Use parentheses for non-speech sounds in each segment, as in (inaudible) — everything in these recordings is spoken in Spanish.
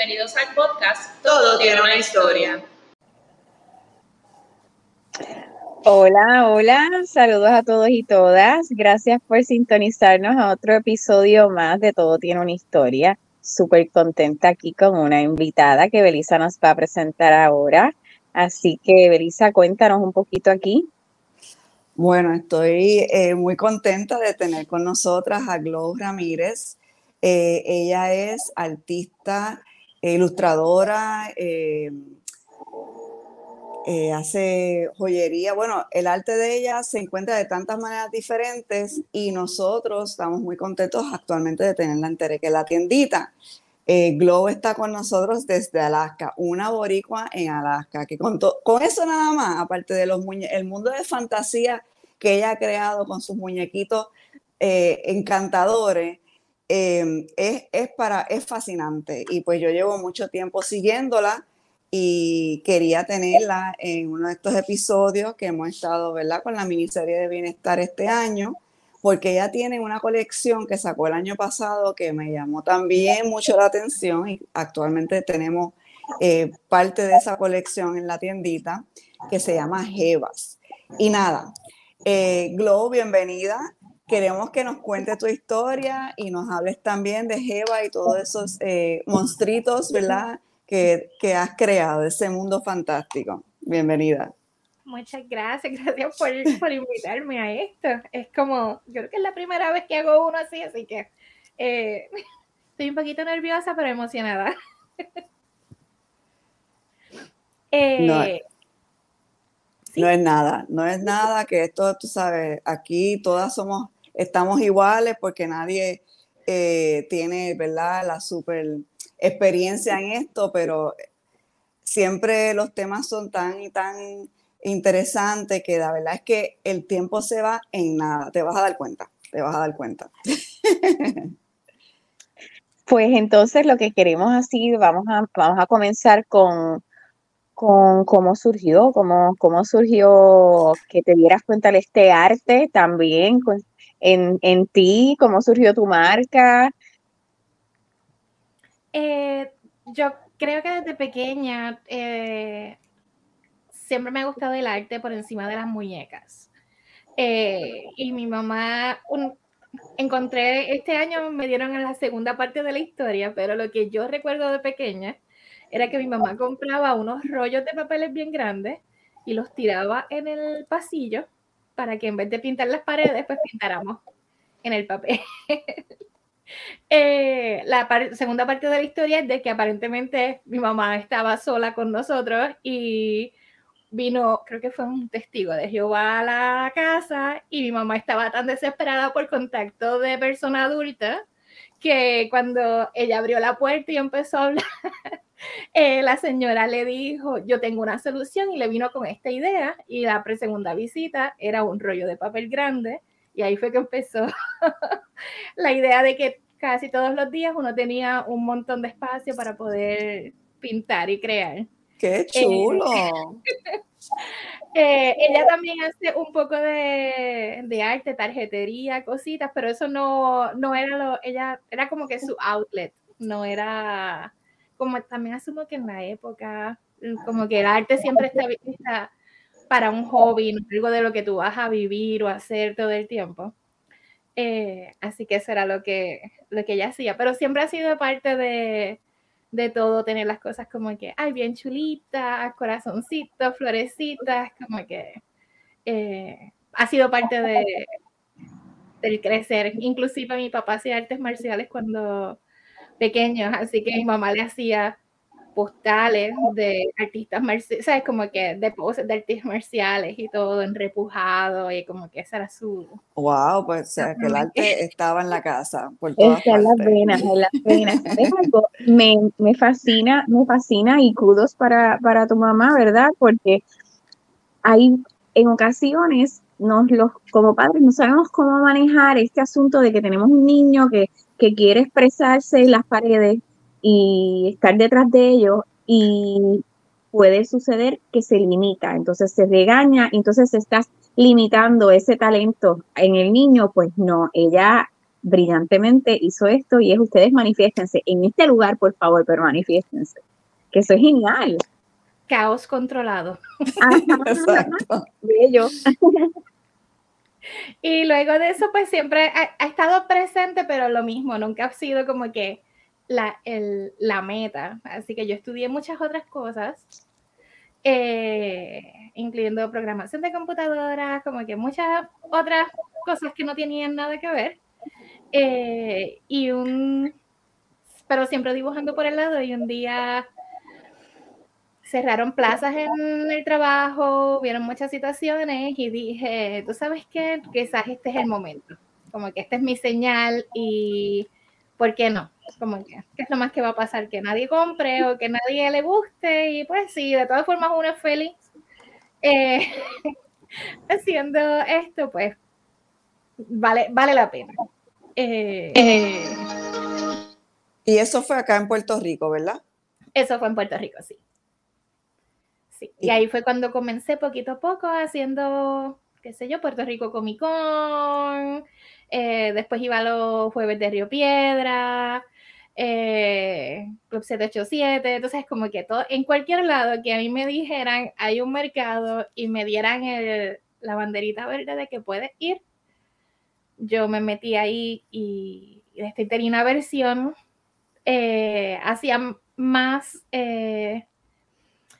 bienvenidos al podcast Todo tiene una historia. Hola, hola, saludos a todos y todas. Gracias por sintonizarnos a otro episodio más de Todo tiene una historia. Súper contenta aquí con una invitada que Belisa nos va a presentar ahora. Así que, Belisa, cuéntanos un poquito aquí. Bueno, estoy eh, muy contenta de tener con nosotras a Glo Ramírez. Eh, ella es artista, ilustradora, eh, hace joyería. Bueno, el arte de ella se encuentra de tantas maneras diferentes y nosotros estamos muy contentos actualmente de tenerla en que la tiendita. Eh, Glow está con nosotros desde Alaska, una boricua en Alaska, que con, con eso nada más, aparte de los el mundo de fantasía que ella ha creado con sus muñequitos eh, encantadores, eh, es, es, para, es fascinante. Y pues yo llevo mucho tiempo siguiéndola y quería tenerla en uno de estos episodios que hemos estado, ¿verdad? Con la miniserie de bienestar este año porque ella tiene una colección que sacó el año pasado que me llamó también mucho la atención y actualmente tenemos eh, parte de esa colección en la tiendita que se llama Jevas. Y nada, eh, Glow, bienvenida. Queremos que nos cuentes tu historia y nos hables también de Jeva y todos esos eh, monstruitos, ¿verdad? Que, que has creado, ese mundo fantástico. Bienvenida. Muchas gracias, gracias por, por, invitarme a esto. Es como, yo creo que es la primera vez que hago uno así, así que eh, (laughs) estoy un poquito nerviosa, pero emocionada. (laughs) eh, no, ¿sí? no, es nada, no es nada que esto, tú sabes, aquí todas somos, estamos iguales porque nadie eh, tiene, ¿verdad?, la super experiencia en esto, pero siempre los temas son tan y tan interesante que la verdad es que el tiempo se va en nada, te vas a dar cuenta, te vas a dar cuenta. (laughs) Pues entonces lo que queremos así, vamos a, vamos a comenzar con, con cómo surgió, cómo, cómo surgió que te dieras cuenta de este arte también en, en ti, cómo surgió tu marca. Eh, yo creo que desde pequeña eh, siempre me ha gustado el arte por encima de las muñecas. Eh, y mi mamá, encontré este año, me dieron en la segunda parte de la historia, pero lo que yo recuerdo de pequeña era que mi mamá compraba unos rollos de papeles bien grandes y los tiraba en el pasillo para que en vez de pintar las paredes, pues pintáramos en el papel. (laughs) Eh, la segunda parte de la historia es de que aparentemente mi mamá estaba sola con nosotros y vino, creo que fue un testigo de Jehová a la casa y mi mamá estaba tan desesperada por contacto de persona adulta que cuando ella abrió la puerta y empezó a hablar, (laughs) eh, la señora le dijo, yo tengo una solución y le vino con esta idea y la segunda visita era un rollo de papel grande y ahí fue que empezó (laughs) la idea de que casi todos los días uno tenía un montón de espacio para poder pintar y crear. ¡Qué chulo! (laughs) Eh, ella también hace un poco de, de, arte, tarjetería, cositas, pero eso no, no era lo, ella era como que su outlet, no era, como también asumo que en la época, como que el arte siempre está, está para un hobby, no algo de lo que tú vas a vivir o hacer todo el tiempo. Eh, así que eso era lo que, lo que ella hacía, pero siempre ha sido parte de, de todo, tener las cosas como que, ay, bien chulitas, corazoncitos, florecitas, como que eh, ha sido parte de, del crecer. Inclusive mi papá hacía artes marciales cuando pequeños, así que mi mamá le hacía postales de artistas marciales, ¿sabes? Como que de poses de artistas marciales y todo en repujado y como que esa era su... Wow, pues o sea, que el arte estaba en la casa. Por todas Está en las venas, en las venas. me, me fascina, me fascina y kudos para, para tu mamá, ¿verdad? Porque hay en ocasiones nos los, como padres no sabemos cómo manejar este asunto de que tenemos un niño que, que quiere expresarse en las paredes y estar detrás de ellos y puede suceder que se limita, entonces se regaña, entonces estás limitando ese talento en el niño, pues no, ella brillantemente hizo esto y es ustedes manifiéstense en este lugar, por favor, pero manifiéstense. Que eso es genial. Caos controlado. (laughs) Exacto. Bello. Y luego de eso, pues siempre ha, ha, estado presente, pero lo mismo, nunca ha sido como que la, el, la meta. Así que yo estudié muchas otras cosas, eh, incluyendo programación de computadoras, como que muchas otras cosas que no tenían nada que ver. Eh, y un, pero siempre dibujando por el lado y un día cerraron plazas en el trabajo, vieron muchas situaciones y dije, tú sabes qué, quizás este es el momento, como que esta es mi señal y ¿por qué no? Como que, ¿qué es lo más que va a pasar? Que nadie compre o que nadie le guste y pues sí, de todas formas uno es feliz eh, (laughs) haciendo esto, pues vale, vale la pena. Eh, eh, y eso fue acá en Puerto Rico, ¿verdad? Eso fue en Puerto Rico, sí. sí. Y ahí fue cuando comencé poquito a poco haciendo, qué sé yo, Puerto Rico Comic Con. Eh, después iba los jueves de Río Piedra, eh, Club 787. Entonces, como que todo, en cualquier lado que a mí me dijeran hay un mercado y me dieran el, la banderita verde de que puedes ir, yo me metí ahí y, y tenía una versión, eh, hacía más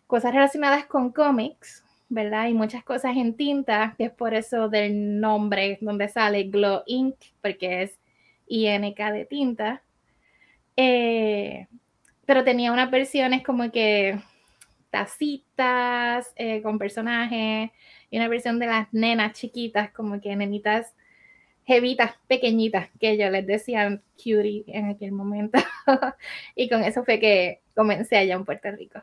cosas relacionadas con cómics, ¿verdad? Y muchas cosas en tinta, que es por eso del nombre donde sale Glow Ink, porque es INK de tinta. Eh, pero tenía unas versiones como que tacitas eh, con personajes y una versión de las nenas chiquitas, como que nenitas jevitas pequeñitas que yo les decía cutie en aquel momento. (laughs) y con eso fue que comencé allá en Puerto Rico.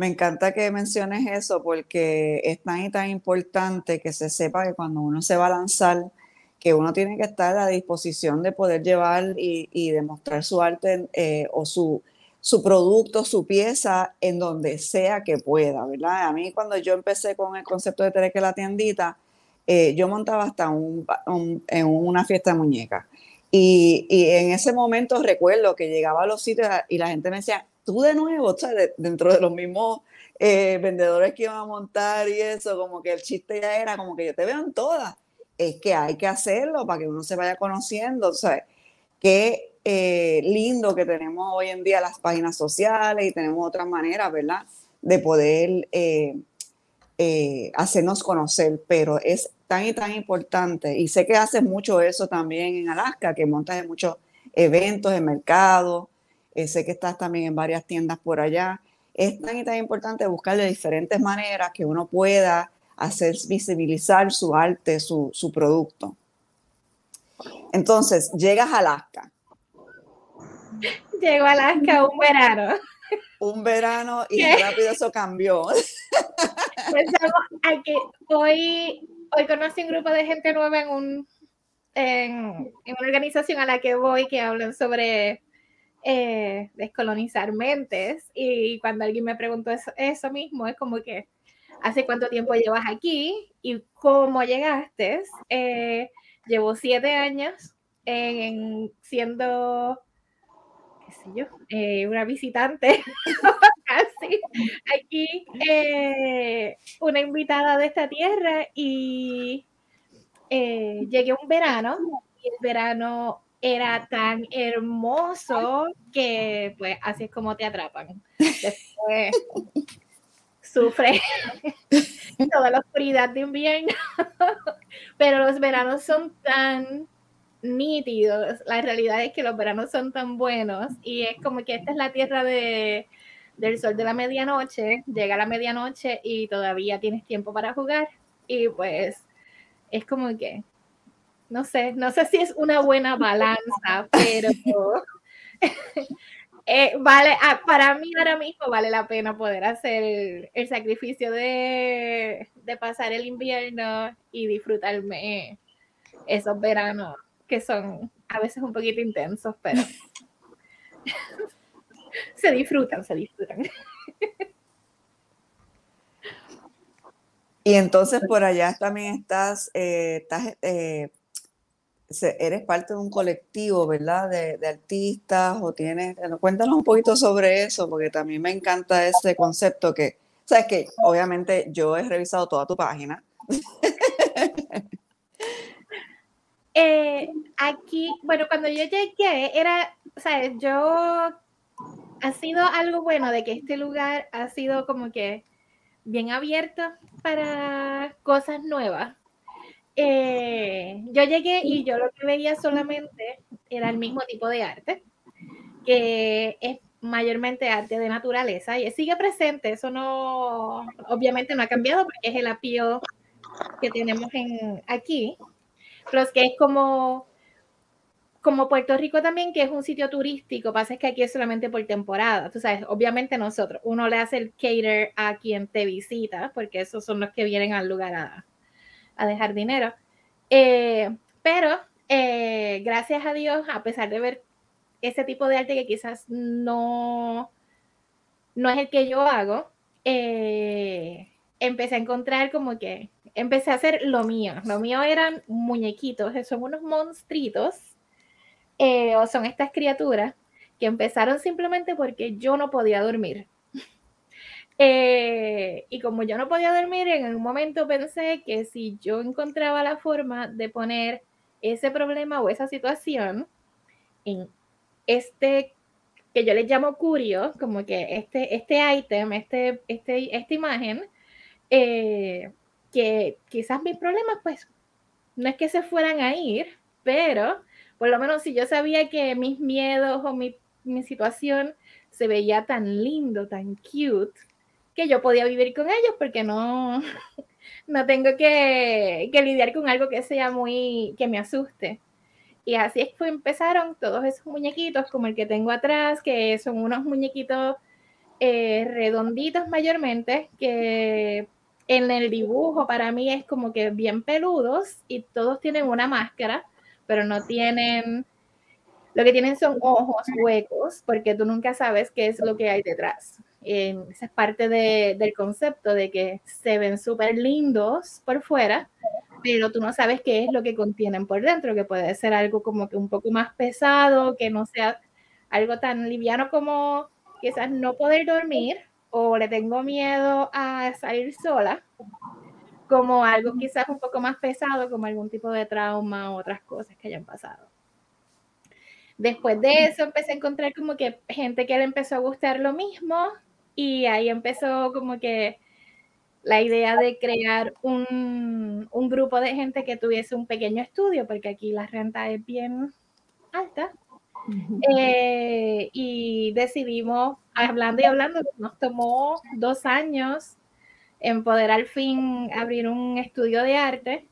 Me encanta que menciones eso porque es tan y tan importante que se sepa que cuando uno se va a lanzar, que uno tiene que estar a la disposición de poder llevar y, demostrar su arte eh, o su, su producto, su pieza en donde sea que pueda, ¿verdad? A mí cuando yo empecé con el concepto de tener que la tiendita, eh, yo montaba hasta un, en una fiesta de muñecas. Y, y, en ese momento recuerdo que llegaba a los sitios y la gente me decía, tú de nuevo, o dentro de los mismos eh, vendedores que iban a montar y eso, como que el chiste ya era como que yo te veo en todas. Es que hay que hacerlo para que uno se vaya conociendo, ¿sabes? Qué eh, lindo que tenemos hoy en día las páginas sociales y tenemos otras maneras, ¿verdad? De poder eh, hacernos conocer, pero es tan y tan importante. Y sé que haces mucho eso también en Alaska, que montas en muchos eventos, en mercados, eh, sé que estás también en varias tiendas por allá. Es tan y tan importante buscar de diferentes maneras que uno pueda hacer visibilizar su arte, su, su producto. Entonces, llegas a Alaska. Llego a Alaska un verano. Un verano y ¿Qué? rápido eso cambió. (laughs) Pensamos que hoy, hoy conocí un grupo de gente nueva en, un, en, en una organización a la que voy que hablan sobre eh, descolonizar mentes. Y cuando alguien me preguntó eso, eso, mismo, es como que, ¿hace cuánto tiempo llevas aquí? ¿Y cómo llegaste? Eh, llevo siete años en, siendo, qué sé yo, eh, una visitante, (laughs) casi, aquí, eh, una invitada de esta tierra y eh, llegué un verano y el verano era tan hermoso que pues así es como te atrapan. Después (laughs) sufre toda la oscuridad de invierno, (laughs) pero los veranos son tan nítidos. La realidad es que los veranos son tan buenos y es como que esta es la tierra de, del sol de la medianoche, llega la medianoche y todavía tienes tiempo para jugar y pues es como que no sé, no sé si es una buena balanza, pero (laughs) eh, vale, ah, para mí ahora mismo vale la pena poder hacer el, sacrificio de, de, pasar el invierno y disfrutarme esos veranos que son a veces un poquito intensos, pero (laughs) se disfrutan, se disfrutan. Y entonces por allá también estás, eh, eh, eres parte de un colectivo, ¿verdad? De, artistas o tienes, cuéntanos un poquito sobre eso, porque también me encanta ese concepto que, sabes que obviamente yo he revisado toda tu página. (laughs) Eh, aquí, bueno, cuando yo llegué, era, sabes, yo, ha sido algo bueno de que este lugar ha sido como que bien abierto para cosas nuevas. Eh, yo llegué y yo lo que veía solamente era el mismo tipo de arte, que es mayormente arte de naturaleza y sigue presente, eso no, obviamente no ha cambiado porque es el apío que tenemos en, aquí, pero es que es como, como Puerto Rico también, que es un sitio turístico, pasa es que aquí es solamente por temporada, tú sabes, obviamente nosotros, uno le hace el cater a quien te visita, porque esos son los que vienen al lugar a, a dejar dinero, eh, pero eh, gracias a Dios, a pesar de ver ese tipo de arte que quizás no, no es el que yo hago, eh, empecé a encontrar como que empecé a hacer lo mío. Lo mío eran muñequitos, son unos monstruitos, eh, o son estas criaturas que empezaron simplemente porque yo no podía dormir. Eh, y como yo no podía dormir, en un momento pensé que si yo encontraba la forma de poner ese problema o esa situación en este que yo le llamo curio, como que este, este item, este, este, esta imagen, eh, que quizás mis problemas, pues, no es que se fueran a ir, pero por lo menos si yo sabía que mis miedos o mi, mi situación se veía tan lindo, tan cute, que yo podía vivir con ellos porque no, (laughs) no tengo que, que lidiar con algo que sea muy, que me asuste. Y así es que empezaron todos esos muñequitos, como el que tengo atrás, que son unos muñequitos eh, redonditos mayormente, que en el dibujo para mí es como que bien peludos y todos tienen una máscara, pero no tienen, lo que tienen son ojos huecos, porque tú nunca sabes qué es lo que hay detrás. Esa es parte del concepto de que se ven súper lindos por fuera, pero tú no sabes qué es lo que contienen por dentro, que puede ser algo como que un poco más pesado, que no sea algo tan liviano como quizás no poder dormir o le tengo miedo a salir sola, como algo quizás un poco más pesado, como algún tipo de trauma o otras cosas que hayan pasado. Después de eso empecé a encontrar como que gente que le empezó a gustar lo mismo y ahí empezó como que la idea de crear un, un grupo de gente que tuviese un pequeño estudio, porque aquí la renta es bien alta. Eh, y decidimos, hablando y hablando, nos tomó dos años en poder al fin abrir un estudio de arte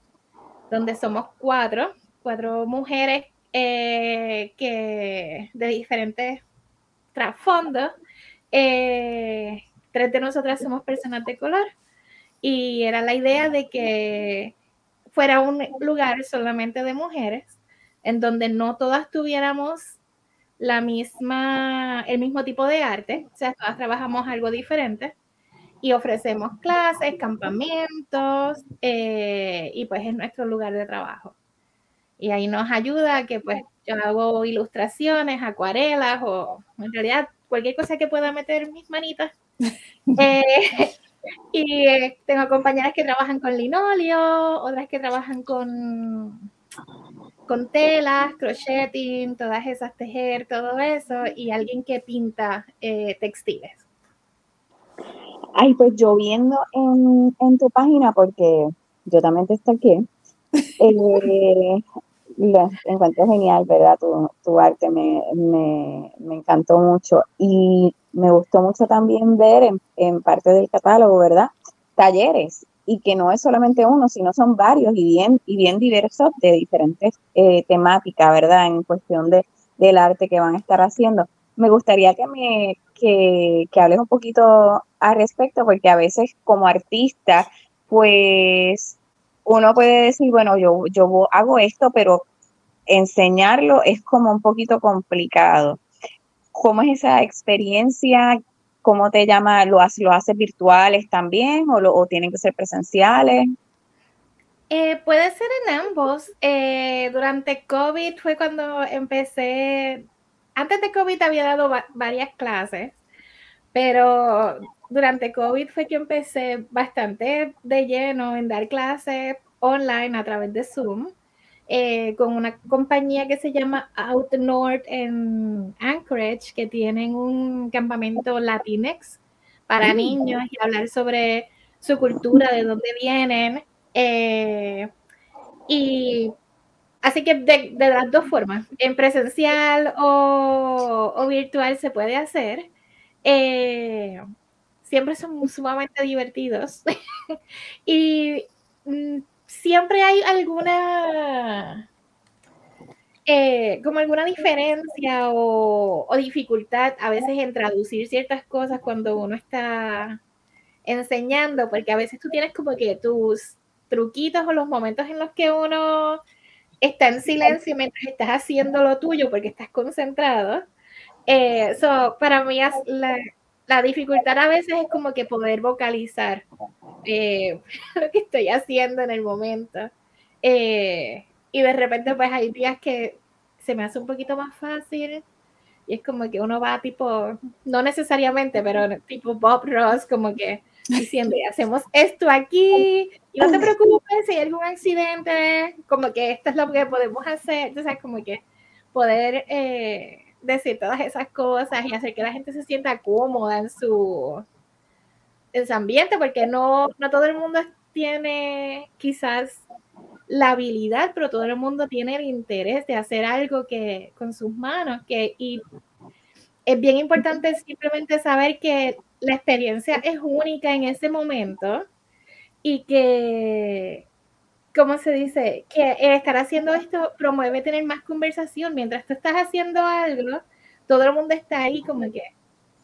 donde somos cuatro, cuatro mujeres eh, que de diferentes trasfondos. Eh, tres de nosotras somos personas de color y era la idea de que fuera un lugar solamente de mujeres en donde no todas tuviéramos la misma, el mismo tipo de arte, o sea, todas trabajamos algo diferente y ofrecemos clases, campamentos eh, y pues es nuestro lugar de trabajo. Y ahí nos ayuda que pues yo hago ilustraciones, acuarelas o en realidad cualquier cosa que pueda meter mis manitas. (laughs) Eh, (laughs) y eh, tengo compañeras que trabajan con linoleo, otras que trabajan con con telas, crocheting, todas esas tejer, todo eso, y alguien que pinta eh, textiles. Ay, pues yo viendo en, tu página, porque yo también te estoy (laughs) eh, lo encuentro genial, ¿verdad? Tu, arte me, encantó mucho y me gustó mucho también ver en, en parte del catálogo, ¿verdad? Talleres y que no es solamente uno, sino son varios y bien, y bien diversos de diferentes eh, temáticas, ¿verdad? En cuestión de, del arte que van a estar haciendo. Me gustaría que me que, que hables un poquito al respecto, porque a veces como artista, pues uno puede decir, bueno, yo, yo hago esto, pero enseñarlo es como un poquito complicado. ¿Cómo es esa experiencia? ¿Cómo te llama? ¿Lo haces, lo haces virtuales también o, lo, tienen que ser presenciales? Eh, puede ser en ambos. Eh, durante COVID fue cuando empecé, antes de COVID había dado varias clases, pero durante COVID fue que empecé bastante de lleno en dar clases online a través de Zoom. Eh, con una compañía que se llama Out North en Anchorage, que tienen un campamento Latinex para mm. niños y hablar sobre su cultura, de dónde vienen. Eh, y así que de, las dos formas, en presencial o, virtual se puede hacer. Eh, siempre son sumamente divertidos. (laughs) y mm, siempre hay alguna, eh, como alguna diferencia o, dificultad a veces en traducir ciertas cosas cuando uno está enseñando, porque a veces tú tienes como que tus truquitos o los momentos en los que uno está en silencio mientras estás haciendo lo tuyo porque estás concentrado. Eh, para mí la, la dificultad a veces es como que poder vocalizar eh, (laughs) lo que estoy haciendo en el momento. Eh, y de repente pues hay días que se me hace un poquito más fácil y es como que uno va tipo, no necesariamente, pero tipo Bob Ross, como que diciendo, hacemos esto aquí, y no te preocupes si hay algún accidente, como que esto es lo que podemos hacer, entonces como que poder eh, decir todas esas cosas y hacer que la gente se sienta cómoda en su, en su ambiente, porque no, no todo el mundo tiene quizás la habilidad, pero todo el mundo tiene el interés de hacer algo que con sus manos, que y es bien importante simplemente saber que la experiencia es única en ese momento y que ¿cómo se dice? Que estar haciendo esto promueve tener más conversación. Mientras tú estás haciendo algo, todo el mundo está ahí como que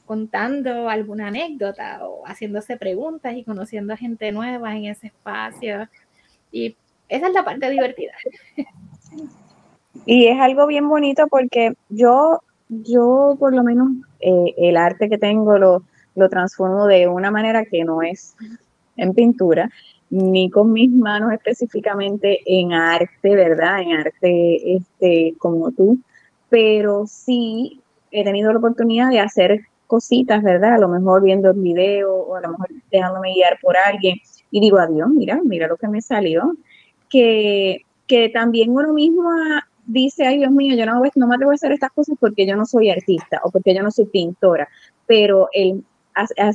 contando alguna anécdota o haciéndose preguntas y conociendo gente nueva en ese espacio. Y esa es la parte divertida. Y es algo bien bonito porque yo, yo por lo menos eh, el arte que tengo lo, lo transformo de una manera que no es en pintura, ni con mis manos específicamente en arte, ¿verdad? En arte este, como tú, pero sí he tenido la oportunidad de hacer cositas, ¿verdad? A lo mejor viendo el video o a lo mejor dejándome guiar por alguien y digo, adiós, mira, mira lo que me salió. Que, que también uno mismo dice, ay Dios mío, yo no, no me atrevo a hacer estas cosas porque yo no soy artista o porque yo no soy pintora, pero el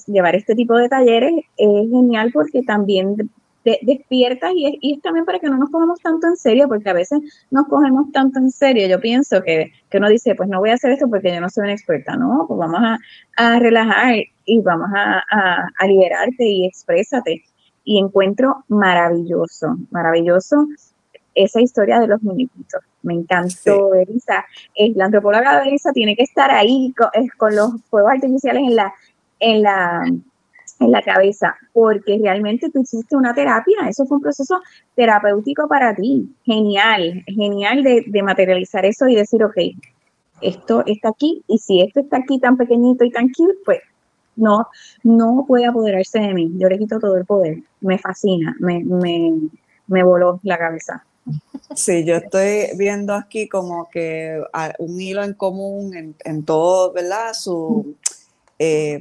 llevar este tipo de talleres es genial porque también despiertas y es, y también para que no nos cojamos tanto en serio, porque a veces nos cogemos tanto en serio. Yo pienso que, que uno dice, pues no voy a hacer esto porque yo no soy una experta, no, pues vamos a, a relajar y vamos a, a, liberarte y exprésate. Y encuentro maravilloso, maravilloso esa historia de los muñequitos. Me encantó, Elisa. la antropóloga de Elisa tiene que estar ahí con, con los fuegos artificiales en la, en la en la cabeza, porque realmente tú hiciste una terapia, eso fue un proceso terapéutico para ti, genial, genial de, de, materializar eso y decir, ok, esto está aquí, y si esto está aquí tan pequeñito y tan cute, pues no, no puede apoderarse de mí, yo le quito todo el poder, me fascina, me, me, me voló la cabeza. Sí, yo estoy viendo aquí como que un hilo en común en, en todo, ¿verdad? Su... Eh,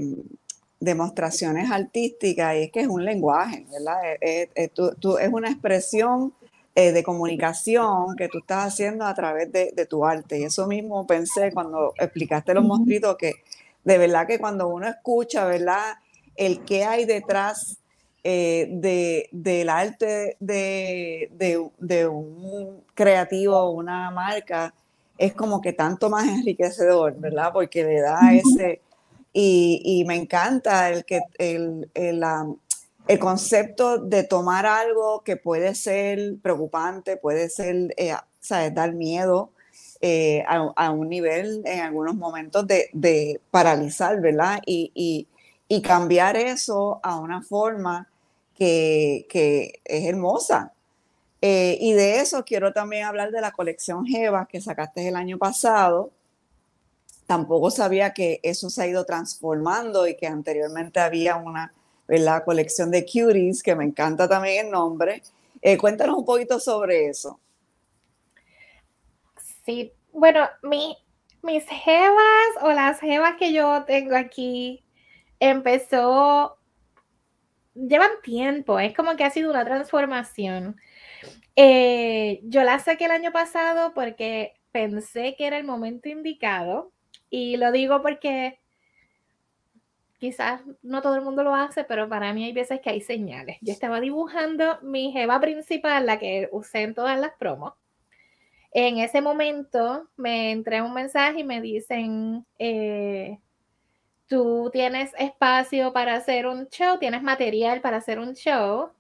demostraciones artísticas y es que es un lenguaje, ¿verdad? Es, es una expresión eh, de comunicación que tú estás haciendo a través de, tu arte. Y eso mismo pensé cuando explicaste los monstruitos, que de verdad que cuando uno escucha, ¿verdad? El que hay detrás eh, de, del arte de, de, un creativo, una marca, es como que tanto más enriquecedor, ¿verdad? Porque le da ese y, me encanta el, que, el, el, el, concepto de tomar algo que puede ser preocupante, puede ser, eh, ¿sabes? dar miedo eh, a, un nivel en algunos momentos de, de paralizar, ¿verdad? Y, y, y, cambiar eso a una forma que, que es hermosa. Eh, y de eso quiero también hablar de la colección Jeva que sacaste el año pasado, tampoco sabía que eso se ha ido transformando y que anteriormente había una ¿verdad? colección de cuties, que me encanta también el nombre, Eh, cuéntanos un poquito sobre eso. Sí, bueno, mi, mis jevas o las jevas que yo tengo aquí empezó, llevan tiempo, es como que ha sido una transformación. Eh, yo la saqué el año pasado porque pensé que era el momento indicado y lo digo porque quizás no todo el mundo lo hace, pero para mí hay veces que hay señales. Yo estaba dibujando mi jeva principal, la que usé en todas las promos. En ese momento me entré un mensaje y me dicen, eh, tú tienes espacio para hacer un show, tienes material para hacer un show.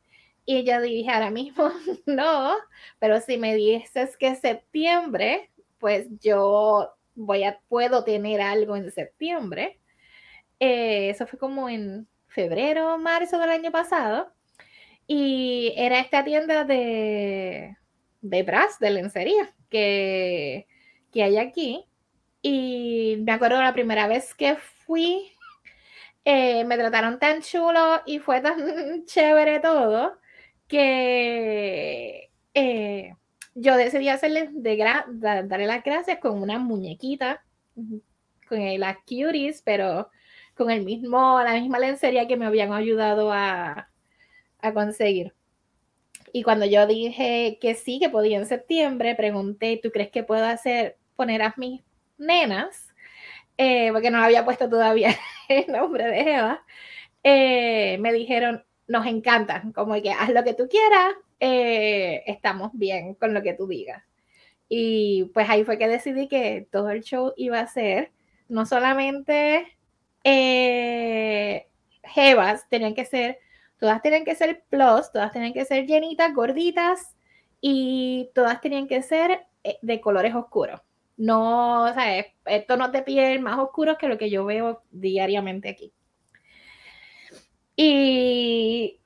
Y yo dije, ahora mismo (laughs) no, pero si me dices que septiembre, pues yo voy a, puedo tener algo en septiembre. Eh, eso fue como en febrero, marzo del año pasado. Y era esta tienda de, de bras, de lencería, que, que hay aquí. Y me acuerdo la primera vez que fui, eh, me trataron tan chulo y fue tan (laughs) chévere todo que yo decidí hacerle de darle las gracias con una muñequita, con las cuties, pero con el mismo, la misma lencería que me habían ayudado a, a conseguir. Y cuando yo dije que sí, que podía en septiembre, pregunté, ¿tú crees que puedo hacer, poner a mis nenas? Eh, porque no había puesto todavía (laughs) el nombre de Eva. Eh, me dijeron, nos encanta, como que haz lo que tú quieras, eh, estamos bien con lo que tú digas. Y pues ahí fue que decidí que todo el show iba a ser no solamente Jevas, tenían que ser Todas tenían que ser plus, todas tenían que ser llenitas, gorditas y todas tenían que ser eh, de colores oscuros. No, o sea, tonos de piel más oscuros que lo que yo veo diariamente aquí. Y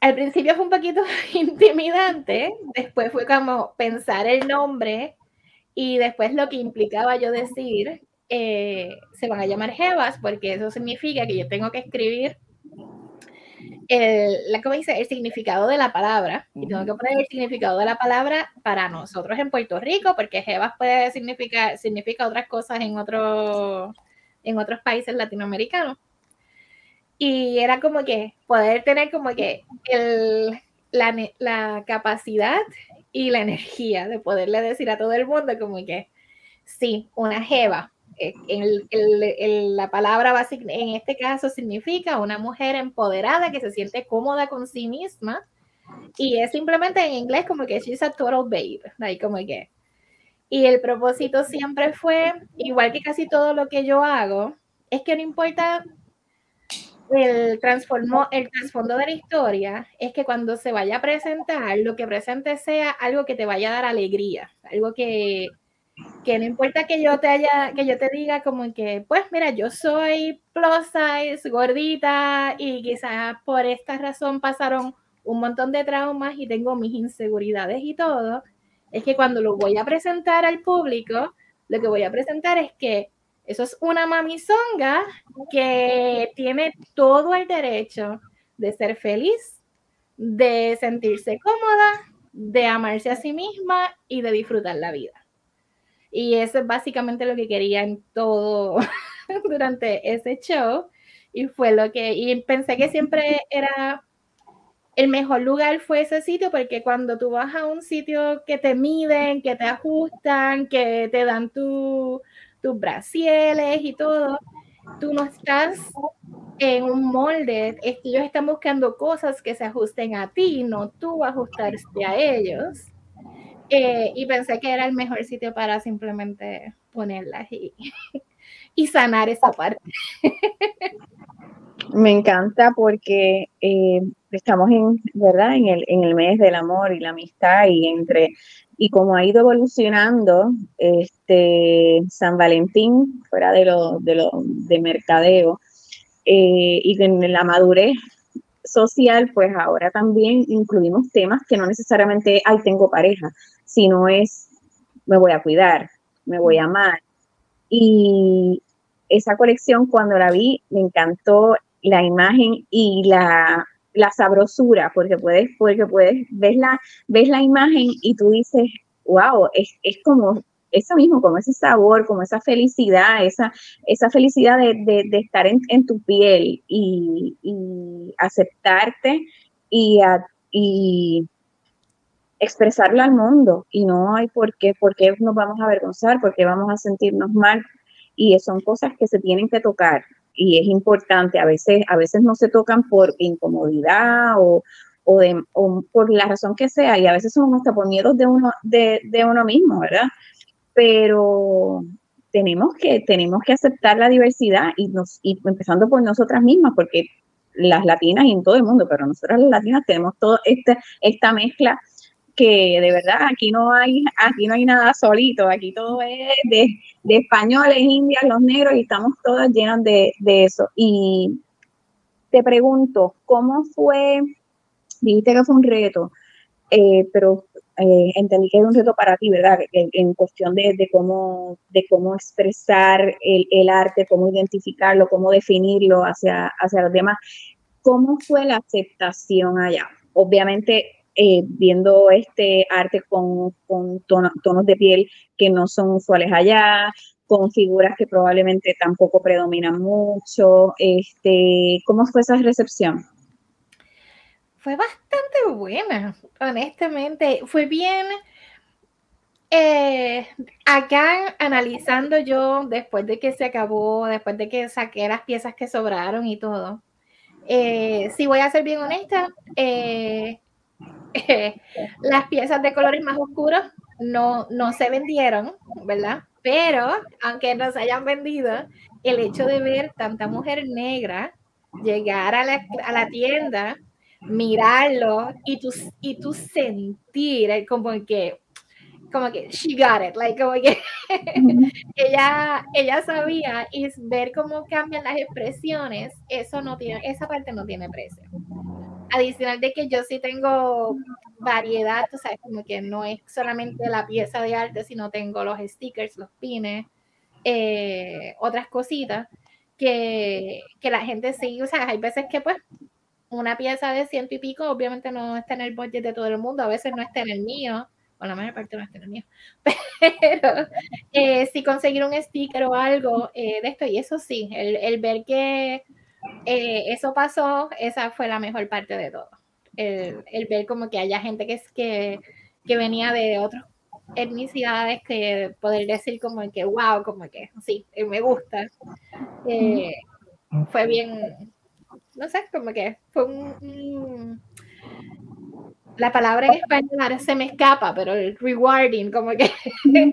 al principio fue un poquito (laughs) intimidante, después fue como pensar el nombre y después lo que implicaba yo decir, eh, se van a llamar Jevas, porque eso significa que yo tengo que escribir el, la, ¿cómo dice? el significado de la palabra. Y tengo que poner el significado de la palabra para nosotros en Puerto Rico, porque Jebas puede significar significa otras cosas en, otro, en otros países latinoamericanos. Y era como que poder tener como que el, la, la capacidad y la energía de poderle decir a todo el mundo como que sí, una jeva, en la palabra básica en este caso significa una mujer empoderada que se siente cómoda con sí misma y es simplemente en inglés como que she's a total babe, ahí como que. Y el propósito siempre fue, igual que casi todo lo que yo hago, es que no importa el, transformó, el trasfondo de la historia, es que cuando se vaya a presentar, lo que presente sea algo que te vaya a dar alegría, algo que, que no importa que yo te haya, que yo te diga como que, pues mira, yo soy plus size, gordita y quizás por esta razón pasaron un montón de traumas y tengo mis inseguridades y todo, es que cuando lo voy a presentar al público, lo que voy a presentar es que eso es una mamizonga que tiene todo el derecho de ser feliz, de sentirse cómoda, de amarse a sí misma y de disfrutar la vida. Y eso es básicamente lo que quería en todo (laughs) durante ese show. Y fue lo que, y pensé que siempre era el mejor lugar fue ese sitio porque cuando tú vas a un sitio que te miden, que te ajustan, que te dan tus brasieles y todo, tú no estás en un molde, ellos están buscando cosas que se ajusten a ti, no tú ajustarte a ellos. Eh, y pensé que era el mejor sitio para simplemente ponerlas y, (laughs) y sanar esa parte. (laughs) Me encanta porque eh, estamos en, ¿verdad? En el, en el mes del amor y la amistad y entre y como ha ido evolucionando este San Valentín fuera de lo de mercadeo eh, y en la madurez social, pues ahora también incluimos temas que no necesariamente, ay, tengo pareja, sino es, me voy a cuidar, me voy a amar. Y esa colección, cuando la vi, me encantó la imagen y la, la sabrosura, porque puedes, porque puedes, ves la, ves la imagen y tú dices, wow, es, es como eso mismo, como ese sabor, como esa felicidad, esa, esa felicidad de, de, estar en, en, tu piel y, y aceptarte y, y, expresarlo al mundo. Y no hay por qué, por qué nos vamos a avergonzar, por qué vamos a sentirnos mal. Y son cosas que se tienen que tocar y es importante. A veces, a veces no se tocan por incomodidad o, o, de, o por la razón que sea, y a veces son hasta por miedos de uno, de, de uno mismo, ¿verdad? pero tenemos que, tenemos que aceptar la diversidad y, nos, y empezando por nosotras mismas, porque las latinas y en todo el mundo, pero nosotras las latinas tenemos toda esta, esta mezcla que de verdad aquí no hay, aquí no hay nada solito, aquí todo es de, de españoles, indias, los negros, y estamos todas llenas de, de eso. Y te pregunto, ¿cómo fue? Dijiste que fue un reto, eh, pero eh, entendí que es un reto para ti, ¿verdad? En, cuestión de, cómo, de cómo expresar el, arte, cómo identificarlo, cómo definirlo hacia, hacia los demás. ¿Cómo fue la aceptación allá? Obviamente, eh, viendo este arte con, con tonos de piel que no son usuales allá, con figuras que probablemente tampoco predominan mucho. Este, ¿Cómo fue esa recepción? fue bastante buena, honestamente. Fue bien. Eh, acá analizando yo después de que se acabó, después de que saqué las piezas que sobraron y todo. Eh, si voy a ser bien honesta, (laughs) las piezas de colores más oscuros no, no se vendieron, ¿verdad? Pero aunque no se hayan vendido, el hecho de ver tanta mujer negra llegar a la, a la tienda mirarlo y tú, y tú sentir eh, como que, como que she got it, like como que (laughs) ella, ella sabía y ver cómo cambian las expresiones, eso no tiene, esa parte no tiene precio. Adicional de que yo sí tengo variedad, o sea, como que no es solamente la pieza de arte, sino tengo los stickers, los pines, eh, otras cositas que, que la gente sí, o sea, hay veces que pues una pieza de ciento y pico, obviamente no está en el budget de todo el mundo, a veces no está en el mío, o la mayor parte no está en el mío, (laughs) pero eh, si conseguir un sticker o algo eh, de esto, y eso sí, el, ver que eh, eso pasó, esa fue la mejor parte de todo. El, ver como que haya gente que, es, que, que venía de otras etnicidades que poder decir como que wow, como que sí, me gusta. fue bien, no sé, como que fue un, la palabra en español ahora se me escapa, pero el rewarding, como que, (laughs)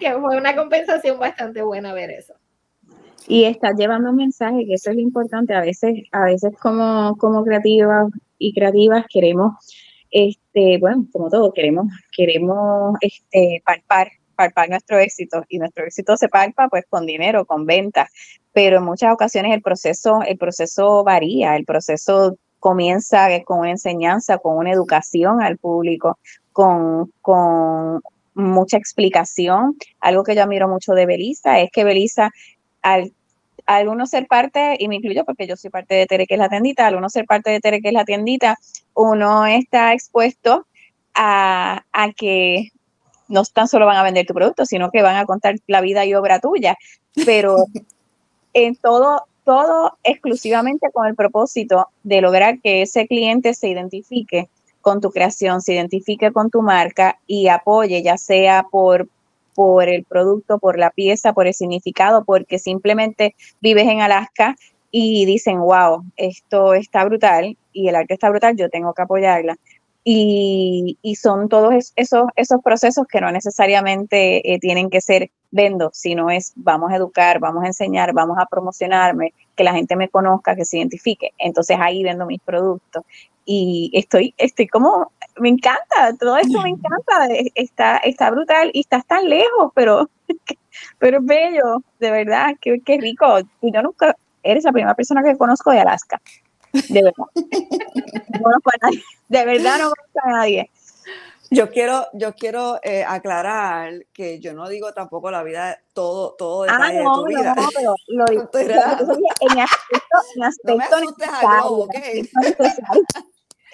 que fue una compensación bastante buena ver eso. Y estás llevando un mensaje, que eso es lo importante. A veces, a veces como, como creativas y creativas queremos, este, bueno, como todo, queremos, queremos este, palpar, palpar nuestro éxito. Y nuestro éxito se palpa pues con dinero, con ventas pero en muchas ocasiones el proceso, el proceso varía, el proceso comienza con una enseñanza, con una educación al público, con, con mucha explicación. Algo que yo admiro mucho de Belisa es que Belisa, al, al uno ser parte, y me incluyo porque yo soy parte de Tere, que es la tiendita, al uno ser parte de Tere, que es la tiendita, uno está expuesto a, a que no tan solo van a vender tu producto, sino que van a contar la vida y obra tuya. Pero (laughs) en todo, todo exclusivamente con el propósito de lograr que ese cliente se identifique con tu creación, se identifique con tu marca y apoye, ya sea por, por el producto, por la pieza, por el significado, porque simplemente vives en Alaska y dicen, wow, esto está brutal y el arte está brutal, yo tengo que apoyarla. Y, son todos esos, esos procesos que no necesariamente eh, tienen que ser vendo, sino es vamos a educar, vamos a enseñar, vamos a promocionarme, que la gente me conozca, que se identifique. Entonces ahí vendo mis productos. Y estoy, estoy como, me encanta, todo esto me encanta, está, está brutal y estás tan lejos, pero, (laughs) pero es bello, de verdad, qué, qué rico. Y yo nunca, eres la primera persona que conozco de Alaska de verdad. no conozco a nadie. De verdad no conozco a nadie. Yo quiero, yo quiero eh, aclarar que yo no digo tampoco la vida, todo, todo Ah, detalle no, de tu no, vida. no, pero lo No relajando. yo dije en aspecto, en No aspecto me asustes a Globo, ¿ok?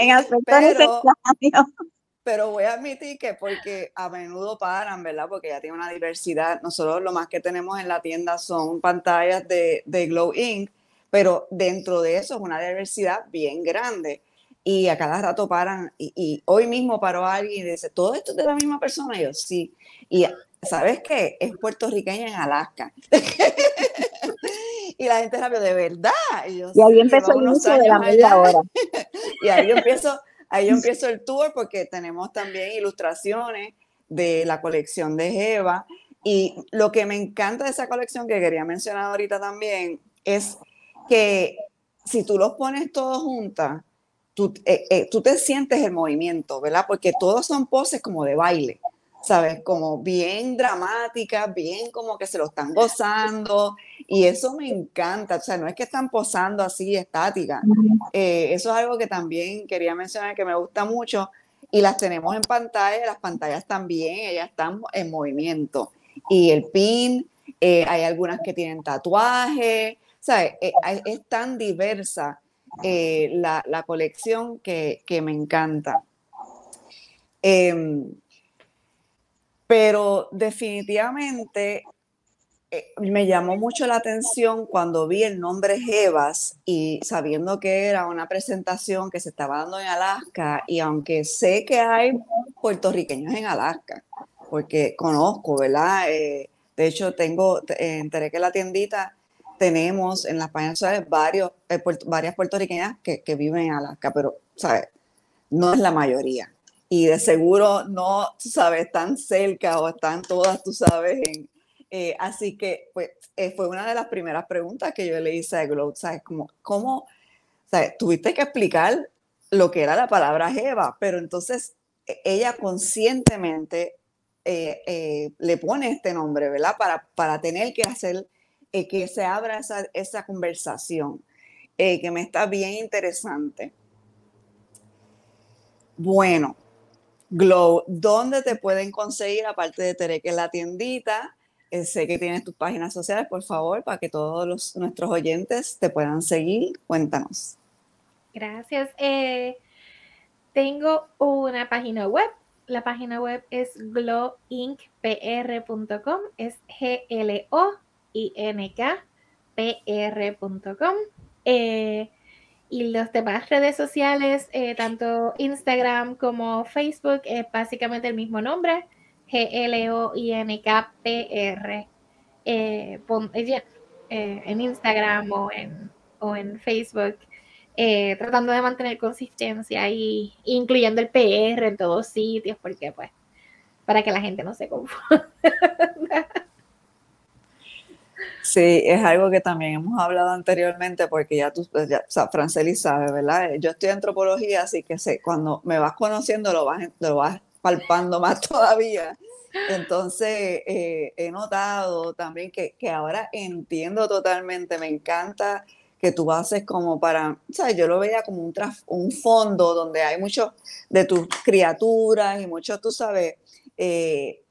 En aspecto necesario. En aspecto Pero-. Pero voy a admitir que porque a menudo paran, ¿verdad? Porque ya tiene una diversidad. Nosotros lo más que tenemos en la tienda son pantallas de, de Glow Ink, pero dentro de eso es una diversidad bien grande. Y a cada rato paran. Y, y hoy mismo paró alguien y dice, ¿todo esto es de la misma persona? Y yo, sí. Y ¿sabes qué? Es puertorriqueña en Alaska. (laughs) y la gente rápido, ¿de verdad? Y, yo, Y ahí "Sí, empezó el inicio de la media allá". hora. (laughs) Y ahí yo (laughs) empiezo, ahí yo empiezo el tour porque tenemos también ilustraciones de la colección de Jeva. Y lo que me encanta de esa colección que quería mencionar ahorita también es que si tú los pones todos juntas, tú, eh, eh, tú te sientes el movimiento, ¿verdad? Porque todos son poses como de baile, ¿sabes? Como bien dramáticas, bien como que se lo están gozando. Y eso me encanta, o sea, no es que están posando así estáticas. Eh, eso es algo que también quería mencionar que me gusta mucho y las tenemos en pantalla, las pantallas también, ellas están en movimiento. Y el pin, eh, hay algunas que tienen tatuajes, ¿sabes? Eh, es tan diversa eh, la, la colección que, que me encanta. Em, pero definitivamente eh, me llamó mucho la atención cuando vi el nombre Jevas y sabiendo que era una presentación que se estaba dando en Alaska y aunque sé que hay puertorriqueños en Alaska, porque conozco, ¿verdad? Eh, de hecho, tengo, te- eh, enteré que la tiendita tenemos en las páginas sociales varios, eh, varias puertorriqueñas que, que viven en Alaska, pero, ¿sabes? No es la mayoría. Y de seguro no, sabes, están cerca o están todas, tú sabes, en, eh, así que pues, eh, fue una de las primeras preguntas que yo le hice a Glow, ¿sabes? ¿Cómo? Tuviste que explicar lo que era la palabra Jeva, pero entonces e- ella conscientemente eh, le pone este nombre, ¿verdad? Para, para tener que hacer que se abra esa, esa conversación, que me está bien interesante. Bueno, Glow, ¿dónde te pueden conseguir, aparte de Tere, que es la tiendita? Eh, sé que tienes tus páginas sociales, por favor, para que todos nuestros oyentes te puedan seguir. Cuéntanos. Gracias. Eh, tengo una página web. La página web es glowinkpr.com. Es G-L-O-I-N-K-P-R.com. Eh, y los demás redes sociales, eh, tanto Instagram como Facebook, es básicamente el mismo nombre. G-L-O-I-N-K-P-R. Eh, eh, en Instagram o en, o en Facebook eh, tratando de mantener consistencia y incluyendo el PR en todos sitios, porque pues, para que la gente no se confunda. Sí, es algo que también hemos hablado anteriormente, porque ya tú, pues, ya, o sea, Franceli sabe, ¿verdad? Yo estoy en antropología, así que sé, cuando me vas conociendo lo vas, lo vas palpando más (laughs) todavía. Entonces, eh, he notado también que, que ahora entiendo totalmente, me encanta que tú haces como para, o sea, yo lo veía como un, un fondo donde hay muchos de tus criaturas y muchos, tú sabes, eh,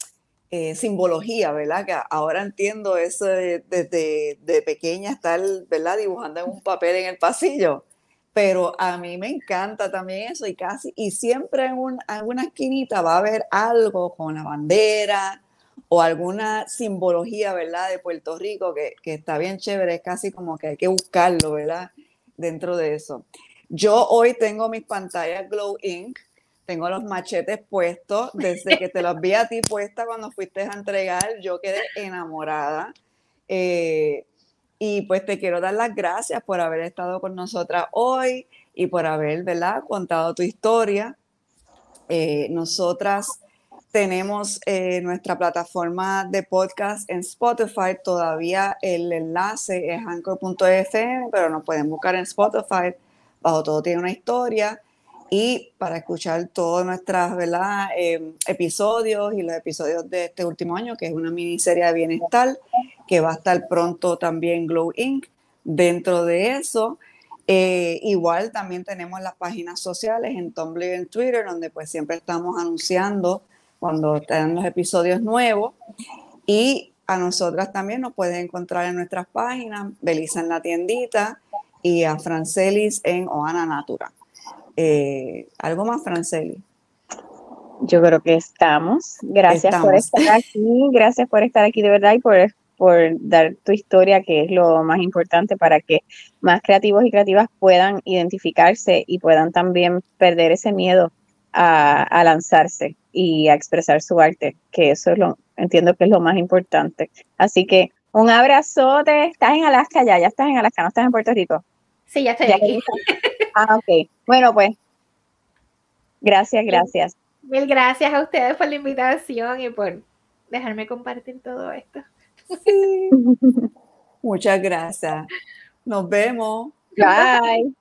eh, simbología, ¿verdad? Que ahora entiendo eso de- desde de, pequeña estar, ¿verdad? Dibujando en un papel en el pasillo. Pero a mí me encanta también eso y casi, y siempre en, un, alguna esquinita va a haber algo con la bandera o alguna simbología, ¿verdad? De Puerto Rico que, que está bien chévere, es casi como que hay que buscarlo, ¿verdad? Dentro de eso. Yo hoy tengo mis pantallas Glow Ink, tengo los machetes puestos, desde que te los vi a ti puesta cuando fuiste a entregar, yo quedé enamorada. Eh, y pues te quiero dar las gracias por haber estado con nosotras hoy y por haber, ¿verdad?, contado tu historia. Eh, nosotras tenemos eh, nuestra plataforma de podcast en Spotify. Todavía el enlace es anchor.fm, pero nos pueden buscar en Spotify. Bajo todo tiene una historia. Y para escuchar todos nuestros. Eh, episodios y los episodios de este último año, que es una miniserie de bienestar, que va a estar pronto también Glow Inc. Dentro de eso, Eh, igual también tenemos las páginas sociales en Tumblr y en Twitter, donde pues siempre estamos anunciando cuando están los episodios nuevos. Y a nosotras también nos pueden encontrar en nuestras páginas, Belisa en la tiendita y a Francelis en Oana Natura. Eh, ¿Algo más, Francelis? Yo creo que estamos. Gracias por estar aquí, gracias por estar aquí de verdad y por, por dar tu historia, que es lo más importante para que más creativos y creativas puedan identificarse y puedan también perder ese miedo a, a lanzarse y a expresar su arte, que eso es lo, entiendo que es lo más importante. Así que un abrazote, estás en Alaska ya, ya estás en Alaska, no estás en Puerto Rico. Sí, ya estoy aquí. Ah, ok. Bueno, pues, gracias, gracias. Mil gracias a ustedes por la invitación y por dejarme compartir todo esto. (laughs) Muchas gracias. Nos vemos. Bye.